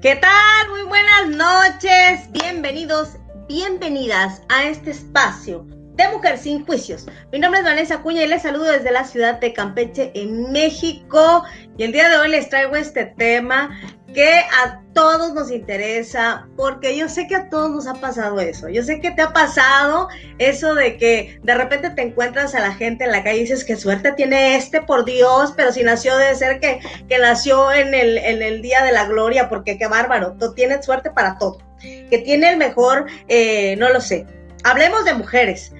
¿Qué tal? Muy buenas noches. Bienvenidos, bienvenidas a este espacio de Mujer Sin Juicios. Mi nombre es Vanessa Cuña y les saludo desde la ciudad de Campeche, en México. Y el día de hoy les traigo este tema que a todos nos interesa, porque yo sé que a todos nos ha pasado eso. Yo sé que te ha pasado eso de que de repente te encuentras a la gente en la calle y dices, qué suerte tiene este, por Dios, pero si nació debe ser que, que nació en el, el día de la gloria, porque qué bárbaro, tú tienes suerte para todo, que tiene el mejor, eh, no lo sé. Hablemos de mujeres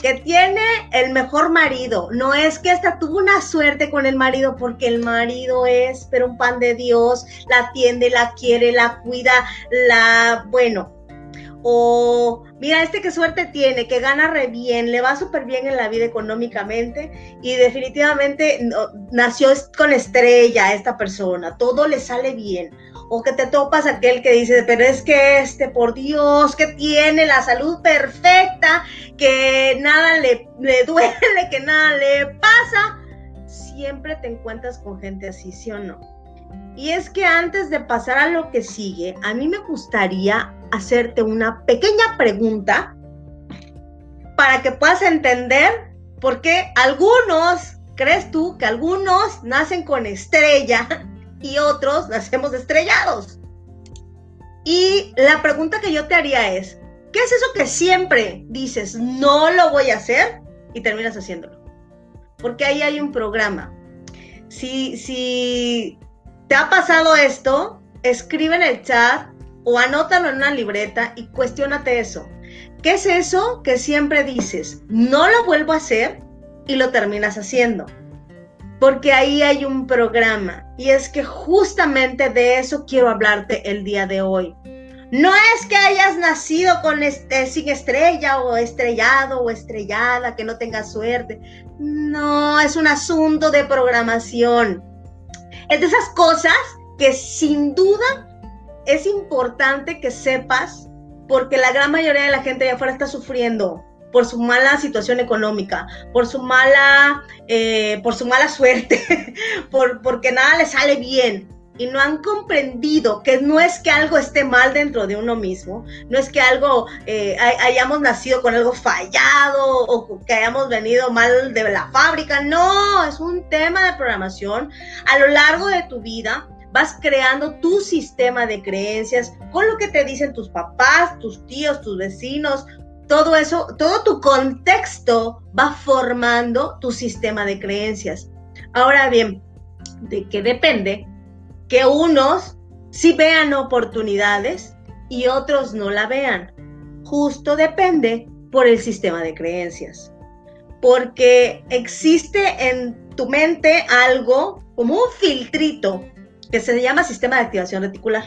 que tiene el mejor marido. No es que hasta tuvo una suerte con el marido, porque el marido es, pero un pan de Dios, la atiende, la quiere, la cuida, la, bueno. O mira, este qué suerte tiene, que gana re bien, le va súper bien en la vida económicamente y definitivamente nació con estrella esta persona, todo le sale bien o que te topas aquel que dice, pero es que este, por Dios, que tiene la salud perfecta, que nada le, le duele, que nada le pasa, siempre te encuentras con gente así, ¿sí o no? Y es que antes de pasar a lo que sigue, a mí me gustaría hacerte una pequeña pregunta para que puedas entender por qué algunos, crees tú que algunos nacen con estrella y otros nacemos estrellados. Y la pregunta que yo te haría es, ¿qué es eso que siempre dices, no lo voy a hacer y terminas haciéndolo? Porque ahí hay un programa. Si, si te ha pasado esto, escribe en el chat o anótalo en una libreta y cuestionate eso. ¿Qué es eso que siempre dices, no lo vuelvo a hacer y lo terminas haciendo? Porque ahí hay un programa y es que justamente de eso quiero hablarte el día de hoy. No es que hayas nacido con este, sin estrella o estrellado o estrellada, que no tengas suerte. No, es un asunto de programación. Es de esas cosas que sin duda es importante que sepas porque la gran mayoría de la gente allá afuera está sufriendo por su mala situación económica, por su mala, eh, por su mala suerte, por, porque nada le sale bien. Y no han comprendido que no es que algo esté mal dentro de uno mismo, no es que algo eh, hayamos nacido con algo fallado o que hayamos venido mal de la fábrica, no, es un tema de programación. A lo largo de tu vida vas creando tu sistema de creencias con lo que te dicen tus papás, tus tíos, tus vecinos, todo eso, todo tu contexto va formando tu sistema de creencias. Ahora bien, ¿de qué depende? Que unos sí vean oportunidades y otros no la vean. Justo depende por el sistema de creencias. Porque existe en tu mente algo como un filtrito que se llama sistema de activación reticular,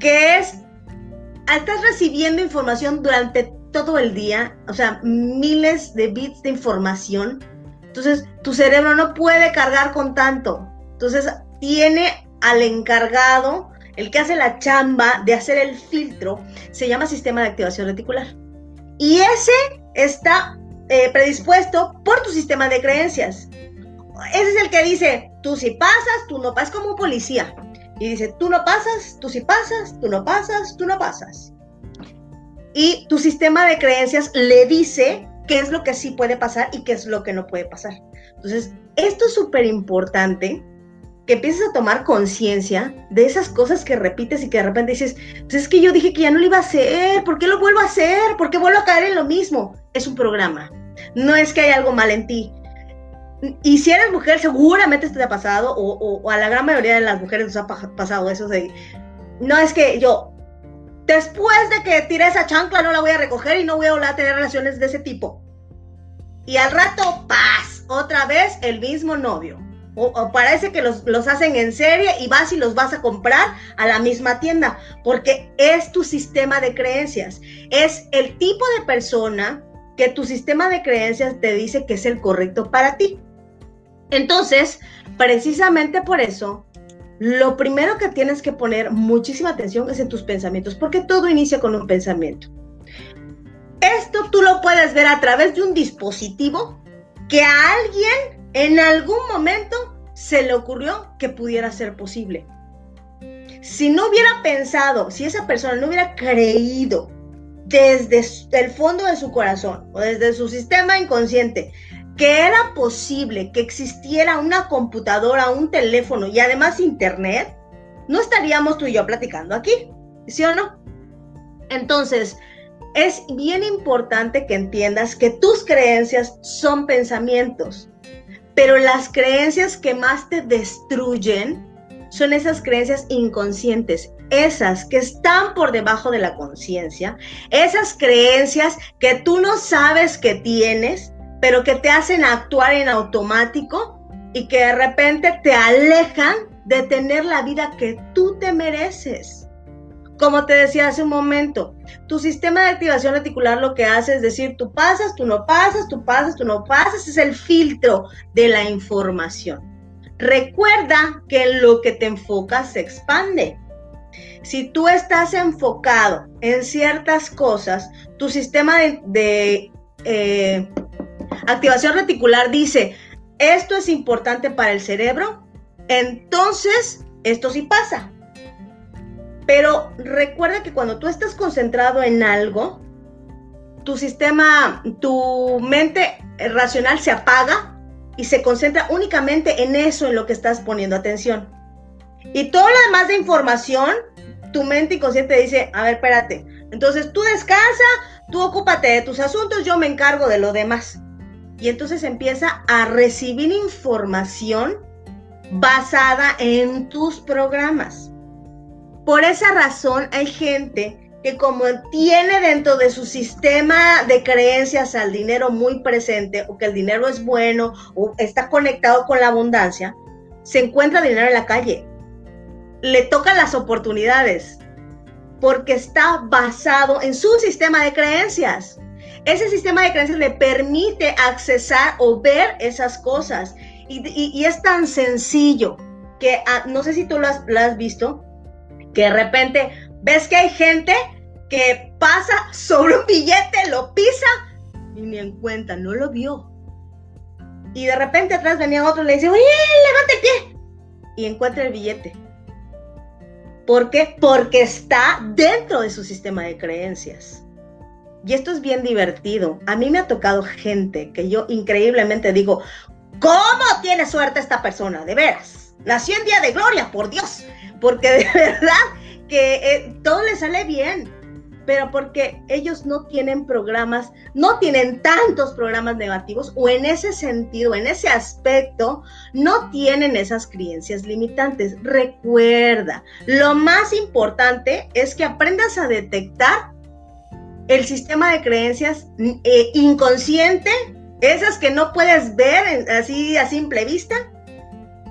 que es estás recibiendo información durante todo el día, o sea, miles de bits de información. Entonces, tu cerebro no puede cargar con tanto. Entonces, tiene al encargado, el que hace la chamba de hacer el filtro, se llama sistema de activación reticular. Y ese está eh, predispuesto por tu sistema de creencias. Ese es el que dice, tú si pasas, tú no pasas, como un policía. Y dice, tú no pasas, tú sí pasas, tú no pasas, tú no pasas. Y tu sistema de creencias le dice qué es lo que sí puede pasar y qué es lo que no puede pasar. Entonces, esto es súper importante que empieces a tomar conciencia de esas cosas que repites y que de repente dices, pues es que yo dije que ya no lo iba a hacer, ¿por qué lo vuelvo a hacer? ¿Por qué vuelvo a caer en lo mismo? Es un programa, no es que hay algo mal en ti, y si eres mujer, seguramente esto te ha pasado, o, a la gran mayoría de las mujeres nos ha pasado eso de, no es que yo, después de que tiré esa chancla, no la voy a recoger y no voy a volver a tener relaciones de ese tipo. Y al rato, paz, otra vez el mismo novio. O, parece que los, los, hacen en serie y vas y los vas a comprar a la misma tienda, porque es tu sistema de creencias, es el tipo de persona que tu sistema de creencias te dice que es el correcto para ti. Entonces, precisamente por eso, lo primero que tienes que poner muchísima atención es en tus pensamientos, porque todo inicia con un pensamiento. Esto tú lo puedes ver a través de un dispositivo que a alguien en algún momento se le ocurrió que pudiera ser posible. Si no hubiera pensado, si esa persona no hubiera creído desde el fondo de su corazón o desde su sistema inconsciente que era posible que existiera una computadora, un teléfono y además internet, no estaríamos tú y yo platicando aquí, ¿sí o no? Entonces, es bien importante que entiendas que tus creencias son pensamientos, pero las creencias que más te destruyen son esas creencias inconscientes, esas que están por debajo de la conciencia, esas creencias que tú no sabes que tienes, pero que te hacen actuar en automático y que de repente te alejan de tener la vida que tú te mereces. Como te decía hace un momento, tu sistema de activación reticular lo que hace es decir, tú pasas, tú no pasas, tú pasas, tú no pasas, es el filtro de la información. Recuerda que lo que te enfocas se expande. Si tú estás enfocado en ciertas cosas, tu sistema de, eh, activación reticular dice, esto es importante para el cerebro, entonces esto sí pasa. Pero recuerda que cuando tú estás concentrado en algo, tu sistema, tu mente racional se apaga y se concentra únicamente en eso, en lo que estás poniendo atención. Y todo lo demás de información, tu mente inconsciente dice, a ver, espérate. Entonces tú descansa, tú ocúpate de tus asuntos, yo me encargo de lo demás. Y entonces empieza a recibir información basada en tus programas. Por esa razón hay gente que como tiene dentro de su sistema de creencias al dinero muy presente o que el dinero es bueno o está conectado con la abundancia, se encuentra dinero en la calle. Le tocan las oportunidades porque está basado en su sistema de creencias. Ese sistema de creencias le permite accesar o ver esas cosas. Y, es tan sencillo que ah, no sé si tú lo has visto, que de repente ves que hay gente que pasa sobre un billete, lo pisa y ni en cuenta, no lo vio. Y de repente atrás venía otro y le dice, oye, levante el. Y encuentra el billete. ¿Por qué? Porque está dentro de su sistema de creencias. Y esto es bien divertido. A mí me ha tocado gente que yo increíblemente digo, ¿cómo tiene suerte esta persona? De veras. Nació en día de gloria, por Dios porque de verdad que eh, todo le sale bien, pero porque ellos no tienen programas, no tienen tantos programas negativos o en ese sentido, en ese aspecto, no tienen esas creencias limitantes. Recuerda, lo más importante es que aprendas a detectar el sistema de creencias eh, inconsciente, esas que no puedes ver así a simple vista,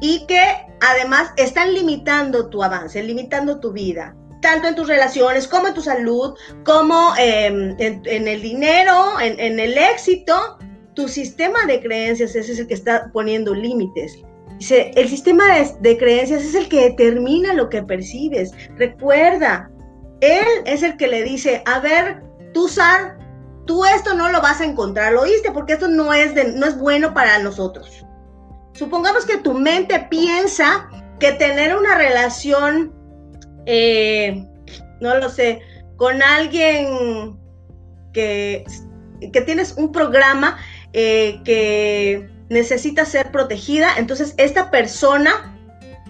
y que además están limitando tu avance, limitando tu vida, tanto en tus relaciones como en tu salud, como em, en, el dinero, en, el éxito. Tu sistema de creencias ese es el que está poniendo límites. El sistema de, creencias es el que determina lo que percibes. Recuerda, él es el que le dice, a ver, tú, Sar, tú esto no lo vas a encontrar, lo oíste, porque esto no es, no es bueno para nosotros. Supongamos que tu mente piensa que tener una relación, eh, no lo sé, con alguien que, que tienes un programa eh, que necesita ser protegida, entonces esta persona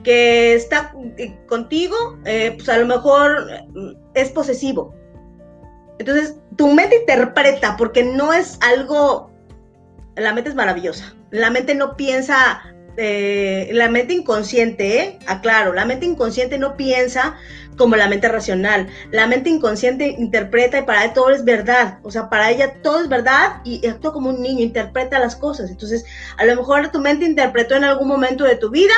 que está eh, contigo, pues a lo mejor es posesivo. Entonces, tu mente interpreta porque no es algo, la mente es maravillosa la mente no piensa, eh, la mente inconsciente, ¿eh? aclaro, la mente inconsciente no piensa como la mente racional. La mente inconsciente interpreta y para ella todo es verdad. O sea, para ella todo es verdad y actúa como un niño, interpreta las cosas. Entonces, a lo mejor tu mente interpretó en algún momento de tu vida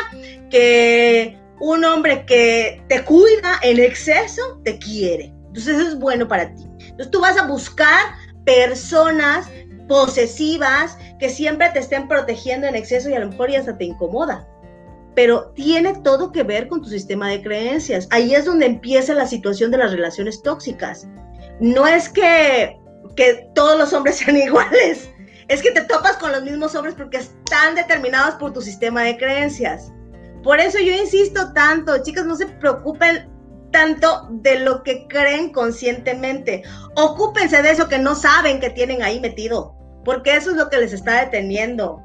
que un hombre que te cuida en exceso te quiere. Entonces, eso es bueno para ti. Entonces, tú vas a buscar personas posesivas, que siempre te estén protegiendo en exceso y a lo mejor ya hasta te incomoda. Pero tiene todo que ver con tu sistema de creencias. Ahí es donde empieza la situación de las relaciones tóxicas. No es que, que todos los hombres sean iguales, es que te topas con los mismos hombres porque están determinados por tu sistema de creencias. Por eso yo insisto tanto, chicas, no se preocupen tanto de lo que creen conscientemente. Ocúpense de eso que no saben que tienen ahí metido, porque eso es lo que les está deteniendo.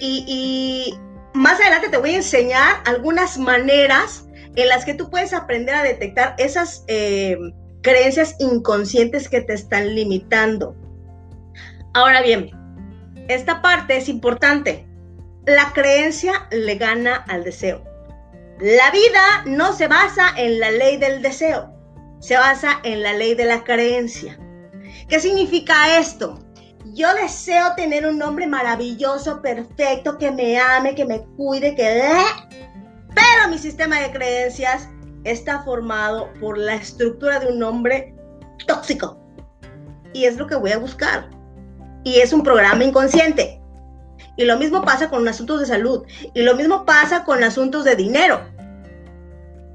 Y, más adelante te voy a enseñar algunas maneras en las que tú puedes aprender a detectar esas eh, creencias inconscientes que te están limitando. Ahora bien, esta parte es importante. La creencia le gana al deseo. La vida no se basa en la ley del deseo, se basa en la ley de la creencia. ¿Qué significa esto? Yo deseo tener un hombre maravilloso, perfecto, que me ame, que me cuide, que... Pero mi sistema de creencias está formado por la estructura de un hombre tóxico. Y es lo que voy a buscar. Y es un programa inconsciente. Y lo mismo pasa con asuntos de salud. Y lo mismo pasa con asuntos de dinero.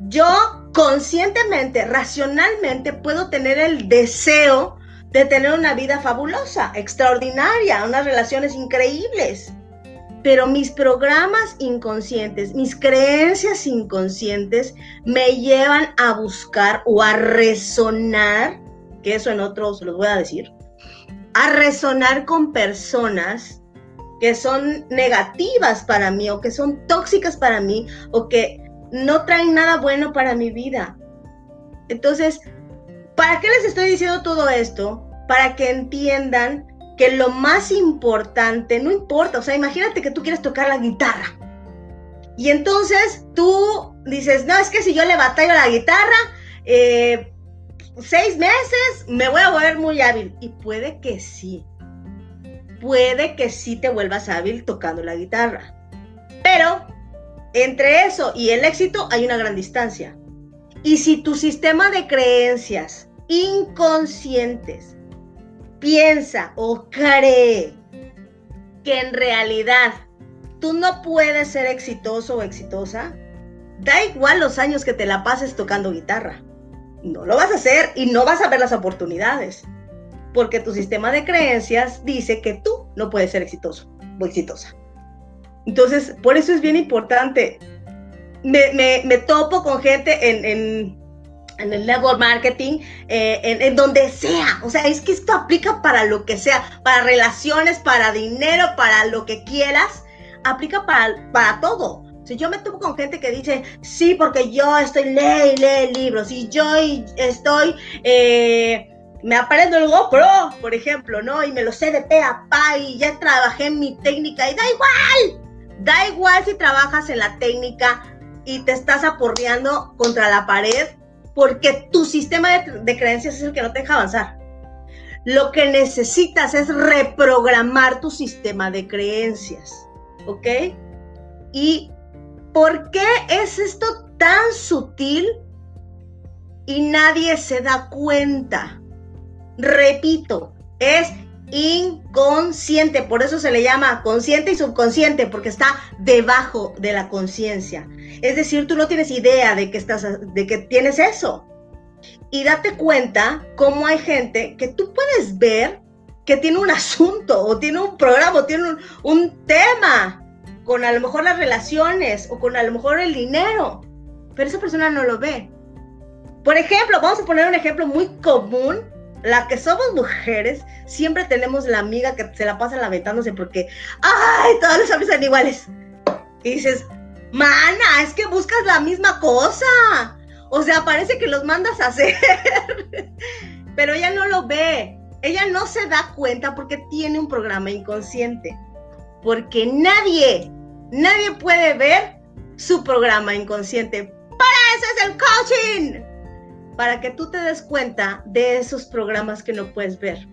Yo conscientemente, racionalmente, puedo tener el deseo de tener una vida fabulosa, extraordinaria, unas relaciones increíbles. Pero mis programas inconscientes, mis creencias inconscientes me llevan a buscar o a resonar, que eso en otros los voy a decir, a resonar con personas que son negativas para mí o que son tóxicas para mí o que no traen nada bueno para mi vida. Entonces, ¿para qué les estoy diciendo todo esto? Para que entiendan que lo más importante, no importa, o sea, imagínate que tú quieres tocar la guitarra. Y entonces tú dices, no, es que si yo le batallo la guitarra, eh, seis meses me voy a volver muy hábil. Y puede que sí, puede que sí te vuelvas hábil tocando la guitarra. Pero entre eso y el éxito hay una gran distancia. Y si tu sistema de creencias inconscientes piensa o cree que en realidad tú no puedes ser exitoso o exitosa, da igual los años que te la pases tocando guitarra. No lo vas a hacer y no vas a ver las oportunidades porque tu sistema de creencias dice que tú no puedes ser exitoso o exitosa. Entonces, por eso es bien importante. Me, topo con gente en, el network marketing, eh, en, donde sea. O sea, es que esto aplica para lo que sea, para relaciones, para dinero, para lo que quieras. Aplica para, para todo. Si yo me topo con gente que dice, sí, porque yo estoy, lee lee libros, y yo estoy... Eh, me aprendo el GoPro, por ejemplo, ¿no? Y me lo sé de pe a pa y ya trabajé en mi técnica y da igual. Da igual si trabajas en la técnica y te estás aporreando contra la pared porque tu sistema de, de creencias es el que no te deja avanzar. Lo que necesitas es reprogramar tu sistema de creencias, ¿ok? ¿Y por qué es esto tan sutil y nadie se da cuenta? Repito, es inconsciente, por eso se le llama consciente y subconsciente, porque está debajo de la conciencia. Es decir, tú no tienes idea de que estás de que tienes eso. Y date cuenta cómo hay gente que tú puedes ver que tiene un asunto o tiene un programa o tiene un, un tema con a lo mejor las relaciones o con a lo mejor el dinero, pero esa persona no lo ve. Por ejemplo, vamos a poner un ejemplo muy común la que somos mujeres, siempre tenemos la amiga que se la pasa lamentándose porque, ay, todos los hombres son iguales. Y dices, mana, es que buscas la misma cosa. O sea, parece que los mandas a hacer. Pero ella no lo ve. Ella no se da cuenta porque tiene un programa inconsciente. Porque nadie, nadie puede ver su programa inconsciente. Para eso es el coaching para que tú te des cuenta de esos programas que no puedes ver.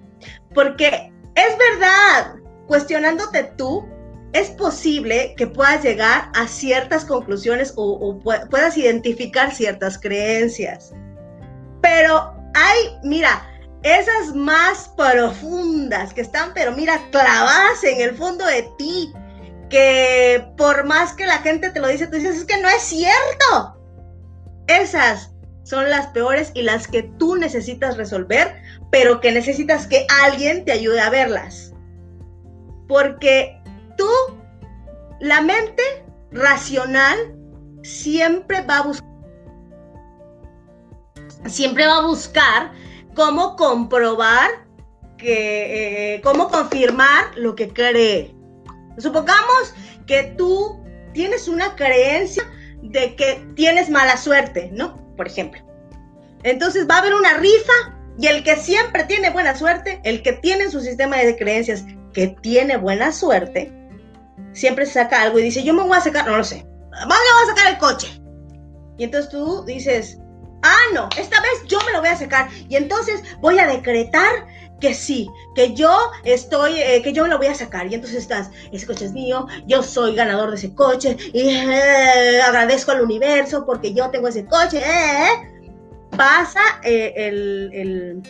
Porque es verdad, cuestionándote tú, es posible que puedas llegar a ciertas conclusiones o, puedas identificar ciertas creencias. Pero hay, mira, esas más profundas que están, pero mira, clavadas en el fondo de ti, que por más que la gente te lo dice, tú dices, es que no es cierto. Esas son las peores y las que tú necesitas resolver, pero que necesitas que alguien te ayude a verlas. Porque tú, la mente racional, siempre va a buscar siempre va a buscar cómo comprobar que, eh, cómo confirmar lo que cree. Supongamos que tú tienes una creencia de que tienes mala suerte, ¿no? Por ejemplo. Entonces va a haber una rifa y el que siempre tiene buena suerte, el que tiene en su sistema de creencias que tiene buena suerte, siempre saca algo y dice, yo me voy a sacar, no lo sé, me voy a sacar el coche. Y entonces tú dices, ah, no, esta vez yo me lo voy a sacar. Y entonces voy a decretar que sí, que yo estoy, eh, que yo me lo voy a sacar. Y entonces estás, ese coche es mío, yo soy ganador de ese coche y eh, agradezco al universo porque yo tengo ese coche. Eh, pasa el, el,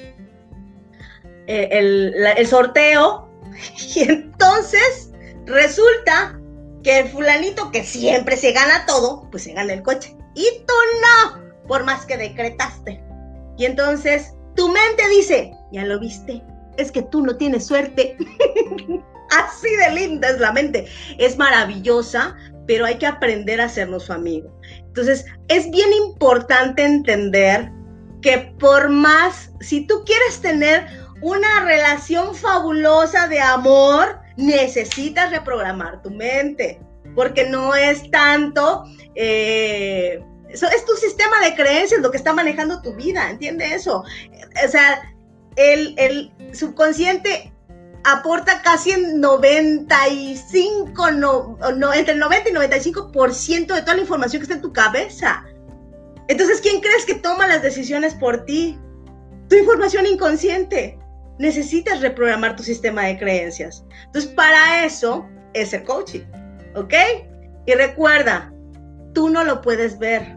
el, el sorteo y entonces resulta que el fulanito que siempre se gana todo, pues se gana el coche. Y tú no por más que decretaste. Y entonces tu mente dice, ya lo viste, es que tú no tienes suerte. Así de linda es la mente. Es maravillosa, pero hay que aprender a hacernos su amigo. Entonces, es bien importante entender que por más, si tú quieres tener una relación fabulosa de amor, necesitas reprogramar tu mente, porque no es tanto... Eh, es tu sistema de creencias lo que está manejando tu vida, ¿entiende eso? O sea, el, subconsciente aporta casi el 95, no, no, entre el 90 y 95% de toda la información que está en tu cabeza. Entonces, ¿quién crees que toma las decisiones por ti? Tu información inconsciente. Necesitas reprogramar tu sistema de creencias. Entonces, para eso es el coaching, ¿ok? Y recuerda, tú no lo puedes ver.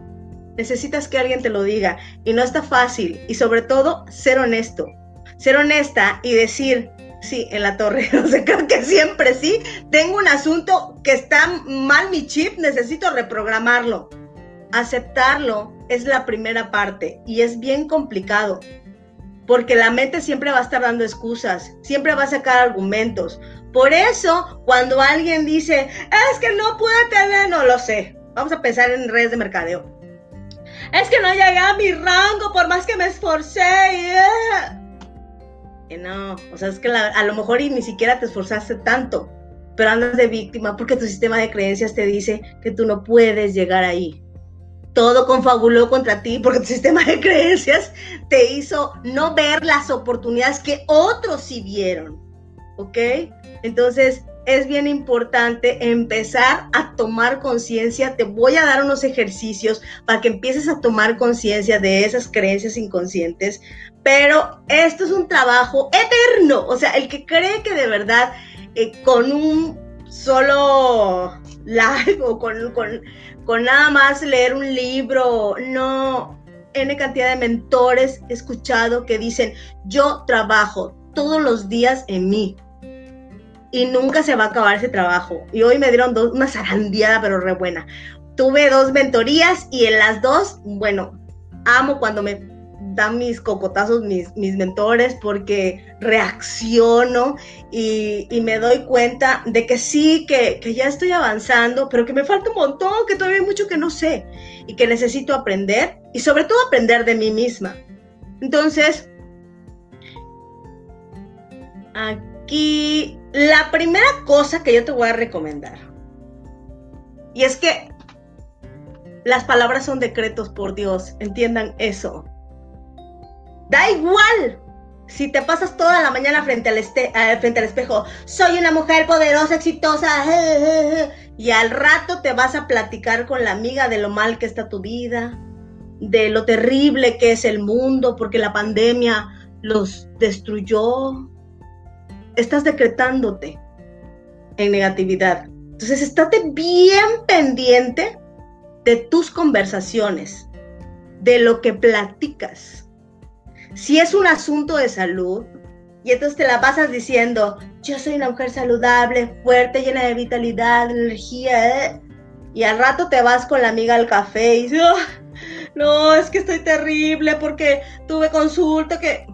Necesitas que alguien te lo diga. Y no está fácil. Y sobre todo, ser honesto. Ser honesta y decir, sí, en la torre. No sé, creo que siempre sí. Tengo un asunto que está mal mi chip, necesito reprogramarlo. Aceptarlo es la primera parte y es bien complicado. Porque la mente siempre va a estar dando excusas, siempre va a sacar argumentos. Por eso, cuando alguien dice, es que no puede tener, no lo sé, Vamos a pensar en redes de mercadeo. Es que no llegué a mi rango por más que me esforcé. Y no, o sea, es que a lo mejor y ni siquiera te esforzaste tanto, pero andas de víctima porque tu sistema de creencias te dice que tú no puedes llegar ahí. Todo confabuló contra ti porque tu sistema de creencias te hizo no ver las oportunidades que otros sí vieron. ¿Ok? Entonces, es bien importante empezar a tomar conciencia. Te voy a dar unos ejercicios para que empieces a tomar conciencia de esas creencias inconscientes. Pero esto es un trabajo eterno. O sea, el que cree que de verdad eh, con un solo largo, con, con, con nada más leer un libro, no, N cantidad de mentores he escuchado que dicen, yo trabajo todos los días en mí y nunca se va a acabar ese trabajo. Y hoy me dieron dos, una zarandeada, pero re buena. Tuve dos mentorías y en las dos, bueno, amo cuando me dan mis cocotazos mis, mis mentores porque reacciono y, me doy cuenta de que sí, que, que ya estoy avanzando, pero que me falta un montón, que todavía hay mucho que no sé y que necesito aprender y sobre todo aprender de mí misma. Entonces, aquí la primera cosa que yo te voy a recomendar, y es que las palabras son decretos por Dios, entiendan eso. Da igual si te pasas toda la mañana frente al, este, frente al espejo, soy una mujer poderosa, exitosa, y al rato te vas a platicar con la amiga de lo mal que está tu vida, de lo terrible que es el mundo, porque la pandemia los destruyó, estás decretándote en negatividad. Entonces, estate bien pendiente de tus conversaciones, de lo que platicas. Si es un asunto de salud, y entonces te la pasas diciendo, yo soy una mujer saludable, fuerte, llena de vitalidad, energía, ¿eh? y al rato te vas con la amiga al café y dices, ah, no, es que estoy terrible porque tuve consulta que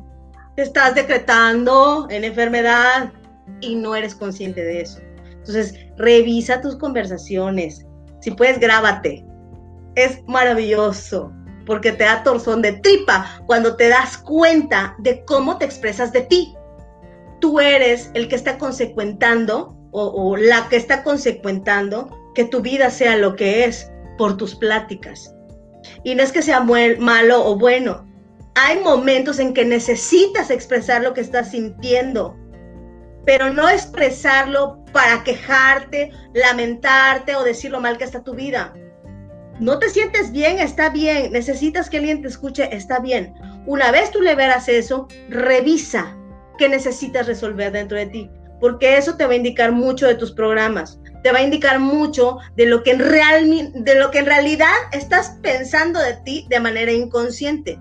estás decretando en enfermedad y no eres consciente de eso. Entonces, revisa tus conversaciones. Si puedes, grábate. es maravilloso porque te da torzón de tripa cuando te das cuenta de cómo te expresas de ti. Tú eres el que está consecuentando o, la que está consecuentando que tu vida sea lo que es por tus pláticas. Y no es que sea malo o bueno. Hay momentos en que necesitas expresar lo que estás sintiendo, pero no expresarlo para quejarte, lamentarte o decir lo mal que está tu vida no te sientes bien, está bien. Necesitas que alguien te escuche, está bien. Una vez tú le verás eso, revisa qué necesitas resolver dentro de ti, porque eso te va a indicar mucho de tus programas, te va a indicar mucho de lo que en, real, de lo que en realidad estás pensando de ti de manera inconsciente.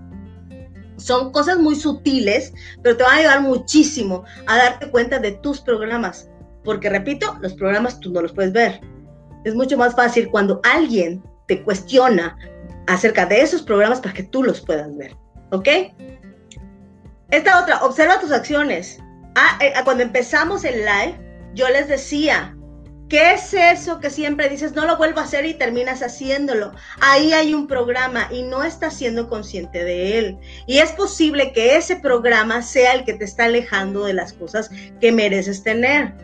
Son cosas muy sutiles, pero te van a ayudar muchísimo a darte cuenta de tus programas, porque repito, los programas tú no los puedes ver. Es mucho más fácil cuando alguien te cuestiona acerca de esos programas para que tú los puedas ver. ¿Ok? Esta otra, observa tus acciones. Ah, eh, cuando empezamos el live, yo les decía, ¿qué es eso que siempre dices, no lo vuelvo a hacer y terminas haciéndolo? Ahí hay un programa y no estás siendo consciente de él. Y es posible que ese programa sea el que te está alejando de las cosas que mereces tener.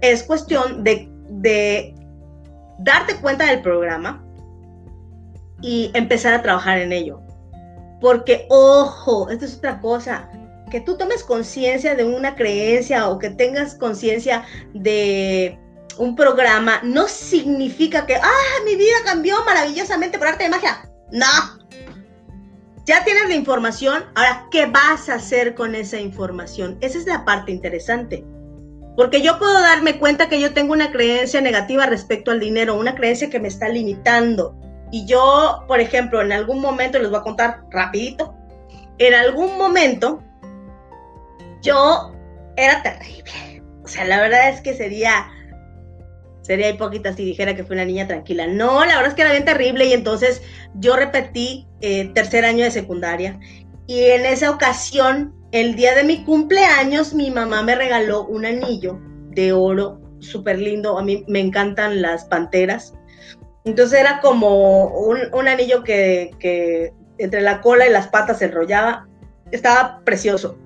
Es cuestión de, darte cuenta del programa, y empezar a trabajar en ello. Porque, ojo, esto es otra cosa, que tú tomes conciencia de una creencia o que tengas conciencia de un programa, no significa que, ah, mi vida cambió maravillosamente por arte de magia. No. Ya tienes la información, ahora, ¿qué vas a hacer con esa información? Esa es la parte interesante. Porque yo puedo darme cuenta que yo tengo una creencia negativa respecto al dinero, una creencia que me está limitando y yo, por ejemplo, en algún momento, les voy a contar rapidito, en algún momento yo era terrible. O sea, la verdad es que sería, sería hipócrita si dijera que fui una niña tranquila. No, la verdad es que era bien terrible y entonces yo repetí eh, tercer año de secundaria y en esa ocasión, el día de mi cumpleaños, mi mamá me regaló un anillo de oro súper lindo. A mí me encantan las panteras. Entonces era como un, anillo que, entre la cola y las patas se enrollaba. Estaba precioso.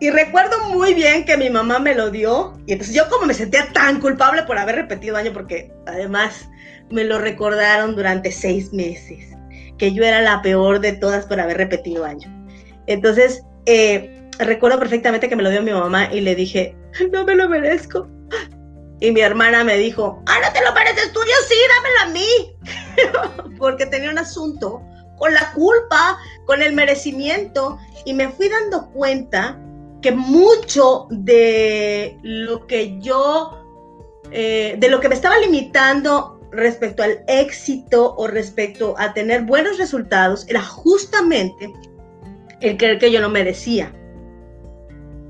Y recuerdo muy bien que mi mamá me lo dio. Y entonces yo como me sentía tan culpable por haber repetido año, porque además me lo recordaron durante seis meses, que yo era la peor de todas por haber repetido año. Entonces, eh, recuerdo perfectamente que me lo dio mi mamá y le dije, no me lo merezco. Y mi hermana me dijo, ah, no te lo mereces tú, sí, dámelo a mí. Porque tenía un asunto con la culpa, con el merecimiento. Y me fui dando cuenta que mucho de lo que yo, eh, de lo que me estaba limitando respecto al éxito o respecto a tener buenos resultados, era justamente el creer que yo no merecía.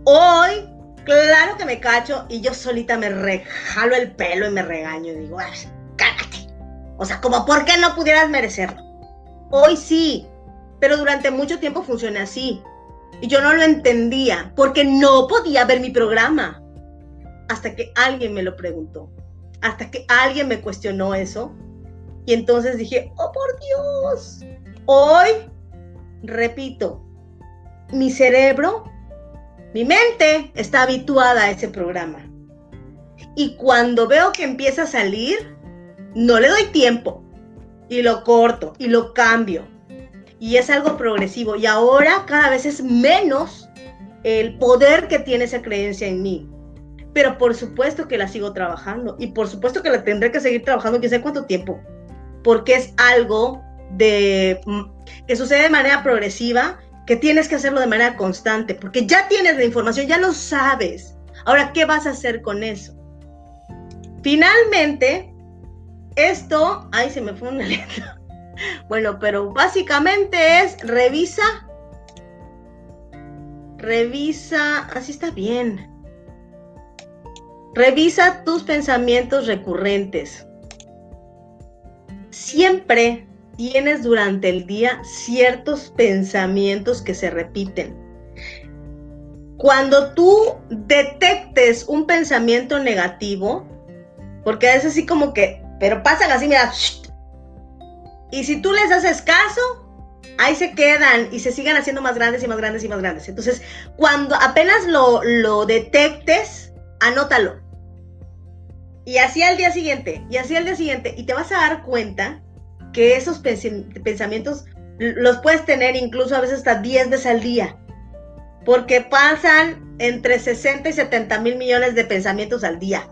Hoy Claro que me cacho y yo solita me rejalo el pelo y me regaño y digo, cállate. O sea, como, ¿por qué no pudieras merecerlo? Hoy sí, pero durante mucho tiempo funcioné así. Y yo no lo entendía porque no podía ver mi programa. Hasta que alguien me lo preguntó. Hasta que alguien me cuestionó eso. Y entonces dije, oh por Dios. Hoy, repito, mi cerebro mi mente está habituada a ese programa. Y cuando veo que empieza a salir, no le doy tiempo. Y lo corto y lo cambio. Y es algo progresivo. Y ahora cada vez es menos el poder que tiene esa creencia en mí. Pero por supuesto que la sigo trabajando. Y por supuesto que la tendré que seguir trabajando, quién sé cuánto tiempo. Porque es algo de, mm, que sucede de manera progresiva que tienes que hacerlo de manera constante, porque ya tienes la información, ya lo sabes. Ahora, ¿qué vas a hacer con eso? Finalmente, esto, ay, se me fue una letra. Bueno, pero básicamente es revisa, revisa, así está bien. Revisa tus pensamientos recurrentes. Siempre tienes durante el día ciertos pensamientos que se repiten. Cuando tú detectes un pensamiento negativo, porque es así como que, pero pasan así, mira, Y si tú les haces caso, ahí se quedan y se siguen haciendo más grandes y más grandes y más grandes. Entonces, cuando apenas lo, lo detectes, anótalo. Y así al día siguiente, y así al día siguiente, y te vas a dar cuenta que esos pensamientos los puedes tener incluso a veces hasta 10 veces al día, porque pasan entre 60 y 70 mil millones de pensamientos al día.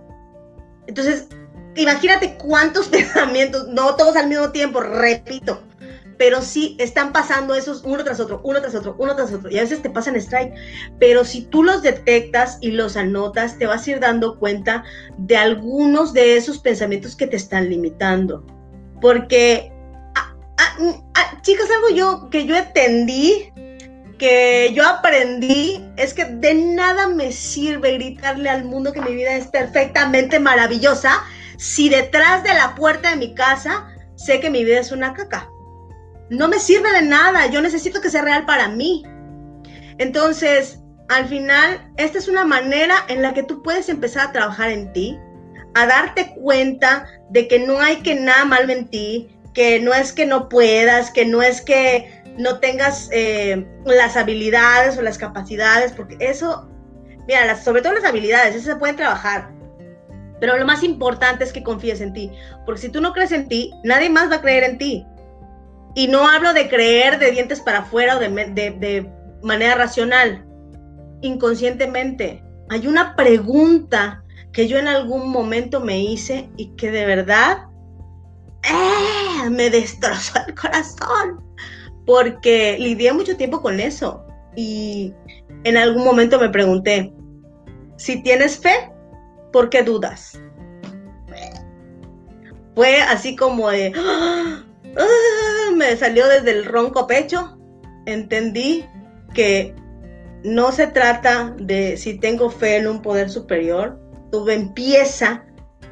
Entonces, imagínate cuántos pensamientos, no todos al mismo tiempo, repito, pero sí están pasando esos uno tras otro, uno tras otro, uno tras otro, y a veces te pasan strike, pero si tú los detectas y los anotas, te vas a ir dando cuenta de algunos de esos pensamientos que te están limitando, porque, ah, ah, ah, chicas, algo yo que yo entendí, que yo aprendí, es que de nada me sirve gritarle al mundo que mi vida es perfectamente maravillosa, si detrás de la puerta de mi casa sé que mi vida es una caca no me sirve de nada, yo necesito que sea real para mí. Entonces, al final, esta es una manera en la que tú puedes empezar a trabajar en ti, a darte cuenta de que no hay que nada mal en ti, que no es que no puedas, que no es que no tengas eh, las habilidades o las capacidades, porque eso, mira, sobre todo las habilidades, esas se pueden trabajar. Pero lo más importante es que confíes en ti, porque si tú no crees en ti, nadie más va a creer en ti. Y no hablo de creer de dientes para afuera o de, manera racional, inconscientemente. Hay una pregunta que yo en algún momento me hice y que de verdad ¡eh! me destrozó el corazón, porque lidié mucho tiempo con eso y en algún momento me pregunté, si tienes fe, ¿por qué dudas? Fue así como de, ¡ah! Ah, me salió desde el ronco pecho. Entendí que no se trata de si tengo fe en un poder superior. Todo empieza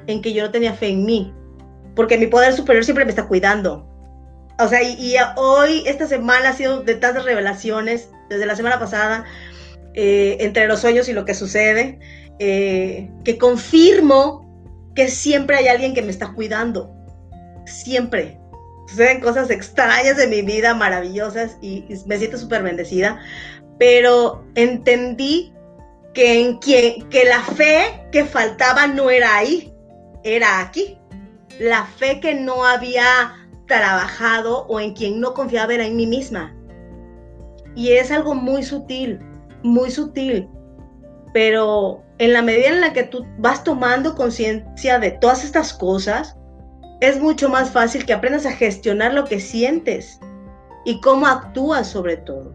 en que yo no tenía fe en mí. Porque mi poder superior siempre me está cuidando. O sea, y, hoy, esta semana ha sido de tantas revelaciones, desde la semana pasada, eh, entre los sueños y lo que sucede, eh, que confirmo que siempre hay alguien que me está cuidando. Siempre suceden cosas extrañas en mi vida, maravillosas, y, me siento súper bendecida, pero entendí que, en quien, que la fe que faltaba no era ahí, era aquí. La fe que no había trabajado o en quien no confiaba era en mí misma. Y es algo muy sutil, muy sutil. Pero en la medida en la que tú vas tomando conciencia de todas estas cosas, es mucho más fácil que aprendas a gestionar lo que sientes y cómo actúas sobre todo.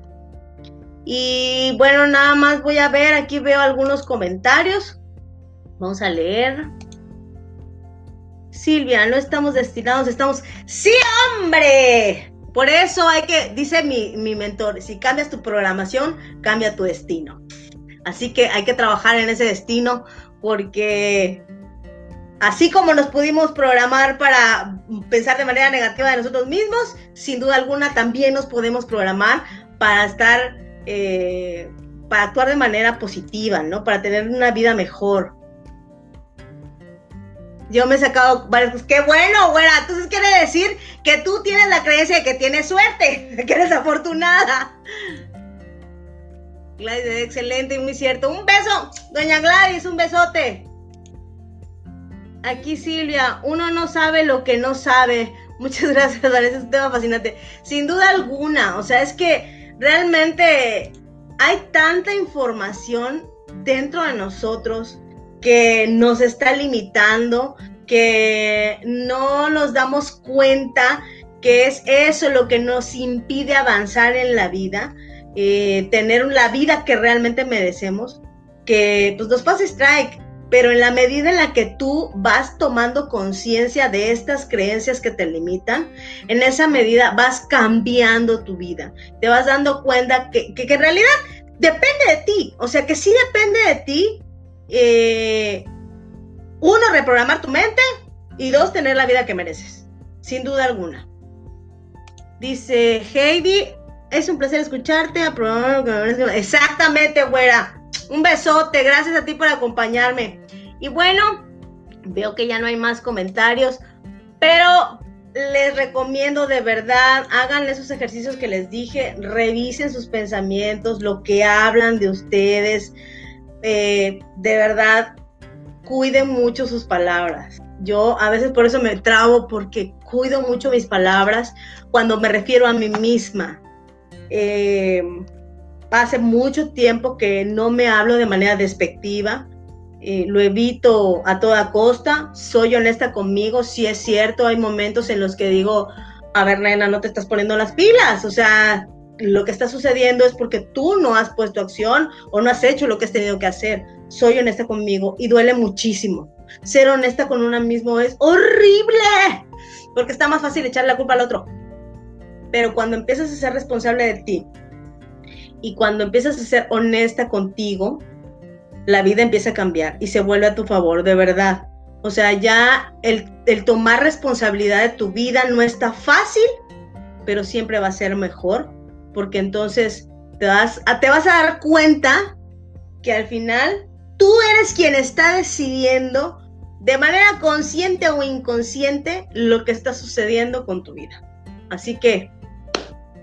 Y bueno, nada más voy a ver, aquí veo algunos comentarios. Vamos a leer. Silvia, no estamos destinados, estamos... Sí, hombre. Por eso hay que, dice mi, mi mentor, si cambias tu programación, cambia tu destino. Así que hay que trabajar en ese destino porque Así como nos pudimos programar para pensar de manera negativa de nosotros mismos, sin duda alguna también nos podemos programar para estar, eh, para actuar de manera positiva, ¿no? Para tener una vida mejor. Yo me he sacado varias cosas. ¡Qué bueno, güera! Entonces quiere decir que tú tienes la creencia de que tienes suerte, que eres afortunada. Gladys, excelente y muy cierto. Un beso, doña Gladys, un besote. Aquí Silvia, uno no sabe lo que no sabe. Muchas gracias, Vanessa, es un tema fascinante. Sin duda alguna, o sea, es que realmente hay tanta información dentro de nosotros que nos está limitando, que no nos damos cuenta que es eso lo que nos impide avanzar en la vida, eh, tener la vida que realmente merecemos, que pues nos pasa strike, pero en la medida en la que tú vas tomando conciencia de estas creencias que te limitan, en esa medida vas cambiando tu vida. Te vas dando cuenta que, en realidad depende de ti. O sea, que sí depende de ti. Eh, uno, reprogramar tu mente y dos, tener la vida que mereces. Sin duda alguna. Dice Heidi, es un placer escucharte. Exactamente, güera. Un besote, gracias a ti por acompañarme. Y bueno, veo que ya no hay más comentarios, pero les recomiendo de verdad, hagan esos ejercicios que les dije, revisen sus pensamientos, lo que hablan de ustedes. Eh, de verdad, cuiden mucho sus palabras. Yo a veces por eso me trabo porque cuido mucho mis palabras cuando me refiero a mí misma. Eh, hace mucho tiempo que no me hablo de manera despectiva. Eh, lo evito a toda costa, soy honesta conmigo, si es cierto, hay momentos en los que digo, a ver, nena, no te estás poniendo las pilas, o sea, lo que está sucediendo es porque tú no has puesto acción o no has hecho lo que has tenido que hacer. Soy honesta conmigo y duele muchísimo. Ser honesta con una mismo es horrible, porque está más fácil echar la culpa al otro. Pero cuando empiezas a ser responsable de ti y cuando empiezas a ser honesta contigo, la vida empieza a cambiar y se vuelve a tu favor, de verdad. O sea, ya el, tomar responsabilidad de tu vida no está fácil, pero siempre va a ser mejor, porque entonces te vas, te vas a dar cuenta que al final tú eres quien está decidiendo de manera consciente o inconsciente lo que está sucediendo con tu vida. Así que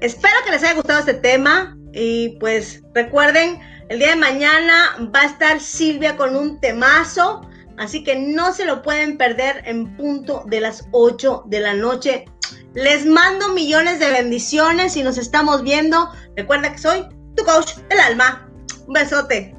espero que les haya gustado este tema y pues recuerden el día de mañana va a estar Silvia con un temazo, así que no se lo pueden perder en punto de las 8 de la noche. Les mando millones de bendiciones y nos estamos viendo. Recuerda que soy tu coach del alma. Un besote.